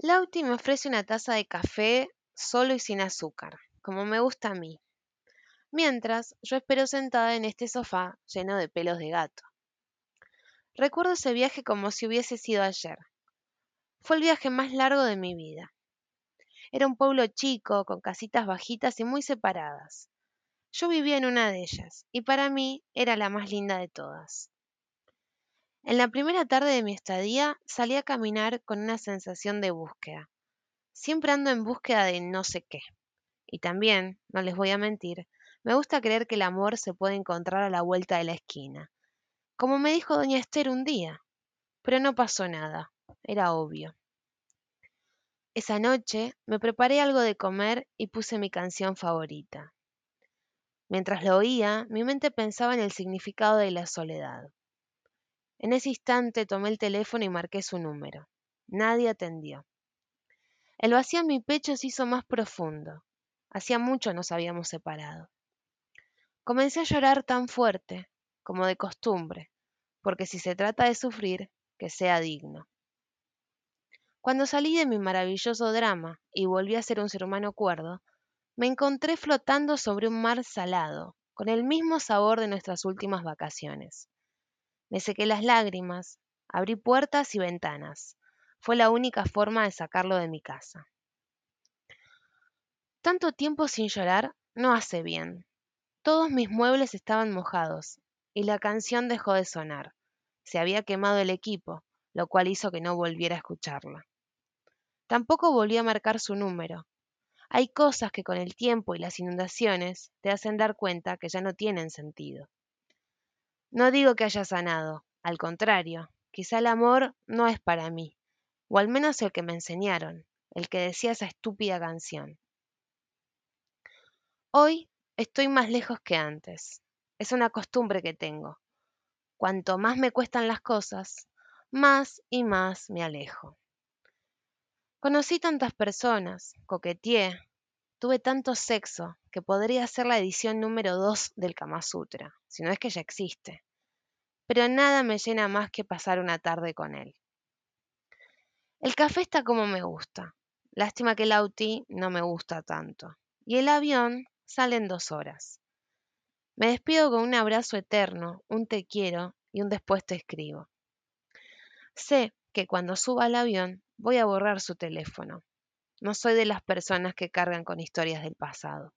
Lauti me ofrece una taza de café solo y sin azúcar, como me gusta a mí. Mientras, yo espero sentada en este sofá lleno de pelos de gato. Recuerdo ese viaje como si hubiese sido ayer. Fue el viaje más largo de mi vida. Era un pueblo chico, con casitas bajitas y muy separadas. Yo vivía en una de ellas, y para mí era la más linda de todas. En la primera tarde de mi estadía salí a caminar con una sensación de búsqueda. Siempre ando en búsqueda de no sé qué. Y también, no les voy a mentir, me gusta creer que el amor se puede encontrar a la vuelta de la esquina. Como me dijo doña Esther un día. Pero no pasó nada, era obvio. Esa noche me preparé algo de comer y puse mi canción favorita. Mientras lo oía, mi mente pensaba en el significado de la soledad. En ese instante tomé el teléfono y marqué su número. Nadie atendió. El vacío en mi pecho se hizo más profundo. Hacía mucho nos habíamos separado. Comencé a llorar tan fuerte, como de costumbre, porque si se trata de sufrir, que sea digno. Cuando salí de mi maravilloso drama y volví a ser un ser humano cuerdo, me encontré flotando sobre un mar salado, con el mismo sabor de nuestras últimas vacaciones. Me sequé las lágrimas, abrí puertas y ventanas. Fue la única forma de sacarlo de mi casa. Tanto tiempo sin llorar no hace bien. Todos mis muebles estaban mojados y la canción dejó de sonar. Se había quemado el equipo, lo cual hizo que no volviera a escucharla. Tampoco volví a marcar su número. Hay cosas que con el tiempo y las inundaciones te hacen dar cuenta que ya no tienen sentido. No digo que haya sanado, al contrario, quizá el amor no es para mí, o al menos el que me enseñaron, el que decía esa estúpida canción. Hoy estoy más lejos que antes. Es una costumbre que tengo. Cuanto más me cuestan las cosas, más y más me alejo. Conocí tantas personas, coqueteé, tuve tanto sexo que podría ser la edición número 2 del Kama Sutra, si no es que ya existe. Pero nada me llena más que pasar una tarde con él. El café está como me gusta. Lástima que el auti no me gusta tanto. Y el avión sale en dos horas. Me despido con un abrazo eterno, un te quiero y un después te escribo. Sé que cuando suba al avión voy a borrar su teléfono. No soy de las personas que cargan con historias del pasado.